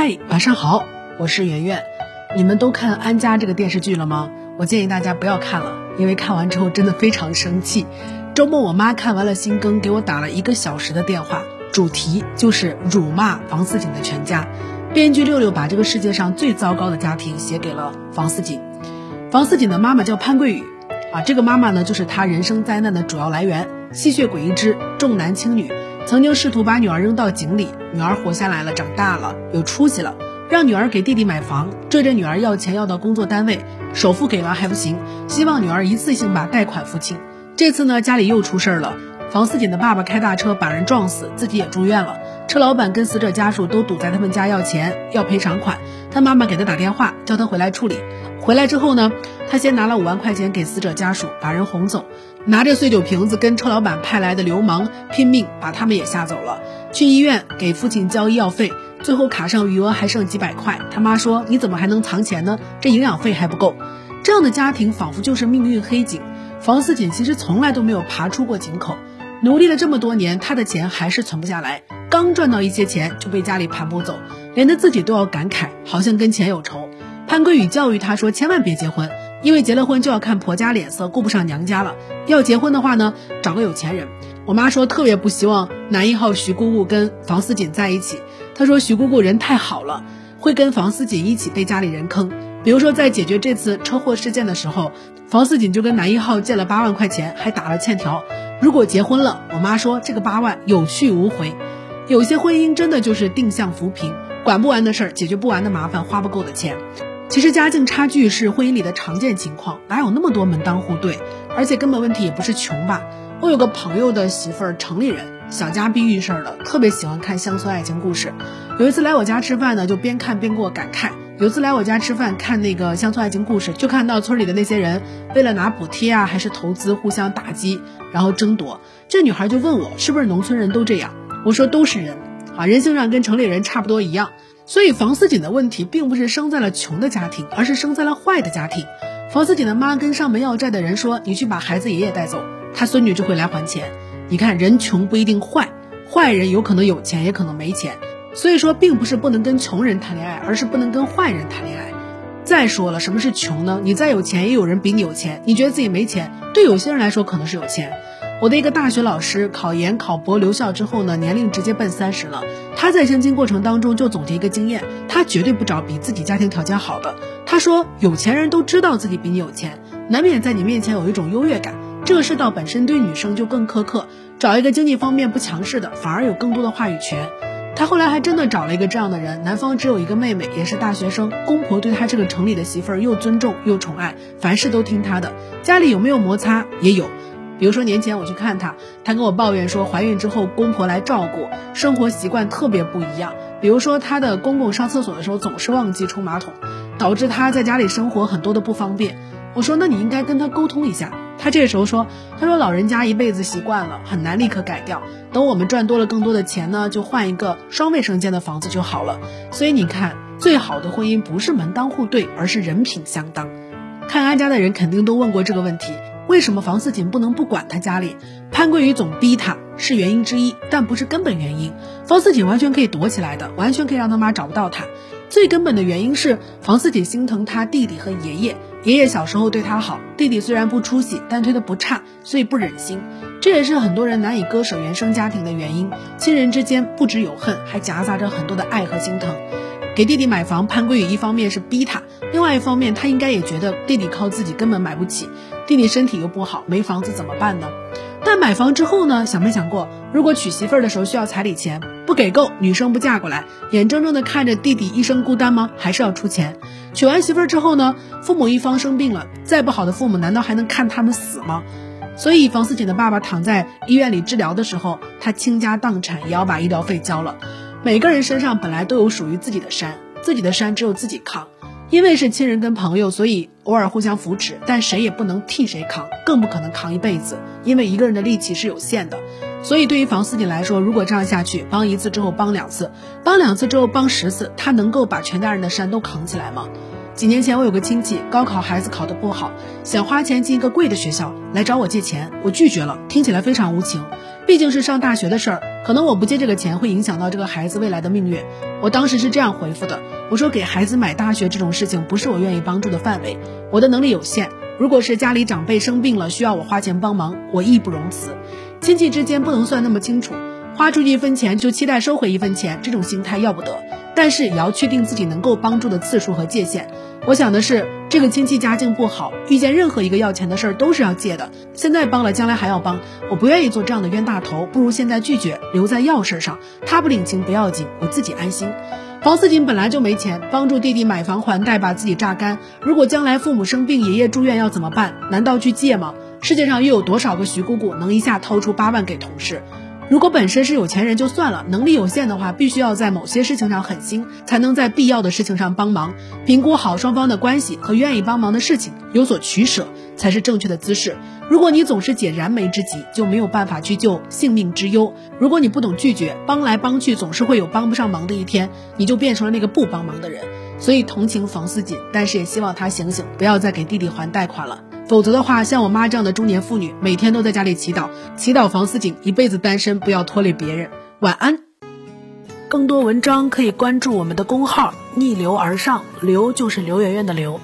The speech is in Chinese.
嗨，晚上好，我是圆圆。你们都看《安家》这个电视剧了吗？我建议大家不要看了，因为看完之后真的非常生气。周末我妈看完了新更，给我打了一个小时的电话，主题就是辱骂房思锦的全家。编剧六六把这个世界上最糟糕的家庭写给了房思锦。房思锦的妈妈叫潘桂雨，啊，这个妈妈呢就是他人生灾难的主要来源。吸血鬼一只，重男轻女，曾经试图把女儿扔到井里，女儿活下来了，长大了，有出息了，让女儿给弟弟买房，追着女儿要钱要到工作单位，首付给了还不行，希望女儿一次性把贷款付清。这次呢，家里又出事儿了，房似锦的爸爸开大车把人撞死，自己也住院了，车老板跟死者家属都堵在他们家要钱要赔偿款，他妈妈给他打电话叫他回来处理。回来之后呢，他先拿了五万块钱给死者家属，把人哄走，拿着碎酒瓶子跟车老板派来的流氓拼命把他们也吓走了。去医院给父亲交医药费，最后卡上余额还剩几百块。他妈说：“你怎么还能藏钱呢？这营养费还不够。”这样的家庭仿佛就是命运黑井。房思锦其实从来都没有爬出过井口，努力了这么多年，他的钱还是存不下来。刚赚到一些钱就被家里盘剥走，连他自己都要感慨，好像跟钱有仇。潘桂宇教育他说：“千万别结婚，因为结了婚就要看婆家脸色，顾不上娘家了。要结婚的话呢，找个有钱人。”我妈说特别不希望男一号徐姑姑跟房思锦在一起。她说徐姑姑人太好了，会跟房思锦一起被家里人坑。比如说在解决这次车祸事件的时候，房思锦就跟男一号借了八万块钱，还打了欠条。如果结婚了，我妈说这个八万有去无回。有些婚姻真的就是定向扶贫，管不完的事儿，解决不完的麻烦，花不够的钱。其实家境差距是婚姻里的常见情况，哪有那么多门当户对？而且根本问题也不是穷吧。我有个朋友的媳妇儿，城里人，小家碧玉似的，特别喜欢看乡村爱情故事。有一次来我家吃饭呢，就边看边给我感慨。有次来我家吃饭看那个乡村爱情故事，就看到村里的那些人为了拿补贴啊，还是投资，互相打击，然后争夺。这女孩就问我，是不是农村人都这样？我说都是人，啊，人性上跟城里人差不多一样。所以房思锦的问题并不是生在了穷的家庭，而是生在了坏的家庭。房思锦的妈跟上门要债的人说：“你去把孩子爷爷带走，他孙女就会来还钱。”你看，人穷不一定坏，坏人有可能有钱，也可能没钱。所以说，并不是不能跟穷人谈恋爱，而是不能跟坏人谈恋爱。再说了，什么是穷呢？你再有钱，也有人比你有钱。你觉得自己没钱，对有些人来说可能是有钱。我的一个大学老师考研考博留校之后呢，年龄直接奔三十了。他在相亲过程当中就总结一个经验，他绝对不找比自己家庭条件好的。他说，有钱人都知道自己比你有钱，难免在你面前有一种优越感。这个世道本身对女生就更苛刻，找一个经济方面不强势的，反而有更多的话语权。他后来还真的找了一个这样的人，男方只有一个妹妹，也是大学生，公婆对他这个城里的媳妇儿又尊重又宠爱，凡事都听他的。家里有没有摩擦？也有。比如说年前我去看他，他跟我抱怨说怀孕之后公婆来照顾，生活习惯特别不一样。比如说他的公公上厕所的时候总是忘记冲马桶，导致他在家里生活很多的不方便。我说那你应该跟他沟通一下。他这时候说，他说老人家一辈子习惯了，很难立刻改掉。等我们赚多了更多的钱呢，就换一个双卫生间的房子就好了。所以你看，最好的婚姻不是门当户对，而是人品相当。看安家的人肯定都问过这个问题。为什么房思锦不能不管他家里？潘桂宇总逼他，是原因之一，但不是根本原因。房思锦完全可以躲起来的，完全可以让他妈找不到他。最根本的原因是房思锦心疼他弟弟和爷爷，爷爷小时候对他好，弟弟虽然不出息，但对他不差，所以不忍心。这也是很多人难以割舍原生家庭的原因。亲人之间不只有恨，还夹杂着很多的爱和心疼。给弟弟买房，潘桂宇一方面是逼他，另外一方面他应该也觉得弟弟靠自己根本买不起。弟弟身体又不好，没房子怎么办呢？但买房之后呢？想没想过，如果娶媳妇儿的时候需要彩礼钱，不给够，女生不嫁过来，眼睁睁的看着弟弟一生孤单吗？还是要出钱？娶完媳妇儿之后呢？父母一方生病了，再不好的父母难道还能看他们死吗？所以房思锦的爸爸躺在医院里治疗的时候，他倾家荡产也要把医疗费交了。每个人身上本来都有属于自己的山，自己的山只有自己扛。因为是亲人跟朋友，所以偶尔互相扶持，但谁也不能替谁扛，更不可能扛一辈子。因为一个人的力气是有限的，所以对于房思锦来说，如果这样下去，帮一次之后帮两次，帮两次之后帮十次，他能够把全家人的山都扛起来吗？几年前我有个亲戚，高考孩子考得不好，想花钱进一个贵的学校，来找我借钱，我拒绝了，听起来非常无情。毕竟是上大学的事儿，可能我不借这个钱会影响到这个孩子未来的命运。我当时是这样回复的：我说给孩子买大学这种事情不是我愿意帮助的范围，我的能力有限。如果是家里长辈生病了需要我花钱帮忙，我义不容辞。亲戚之间不能算那么清楚，花出去一分钱就期待收回一分钱，这种心态要不得。但是也要确定自己能够帮助的次数和界限。我想的是，这个亲戚家境不好，遇见任何一个要钱的事儿都是要借的。现在帮了，将来还要帮，我不愿意做这样的冤大头，不如现在拒绝，留在要事上。他不领情不要紧，我自己安心。房思锦本来就没钱，帮助弟弟买房还贷，把自己榨干。如果将来父母生病，爷爷住院要怎么办？难道去借吗？世界上又有多少个徐姑姑能一下掏出八万给同事？如果本身是有钱人就算了，能力有限的话，必须要在某些事情上狠心，才能在必要的事情上帮忙。评估好双方的关系和愿意帮忙的事情，有所取舍才是正确的姿势。如果你总是解燃眉之急，就没有办法去救性命之忧。如果你不懂拒绝，帮来帮去总是会有帮不上忙的一天，你就变成了那个不帮忙的人。所以同情房思锦，但是也希望他醒醒，不要再给弟弟还贷款了。否则的话，像我妈这样的中年妇女，每天都在家里祈祷，祈祷房思锦一辈子单身，不要拖累别人。晚安。更多文章可以关注我们的公号“逆流而上”，流就是刘媛媛的刘。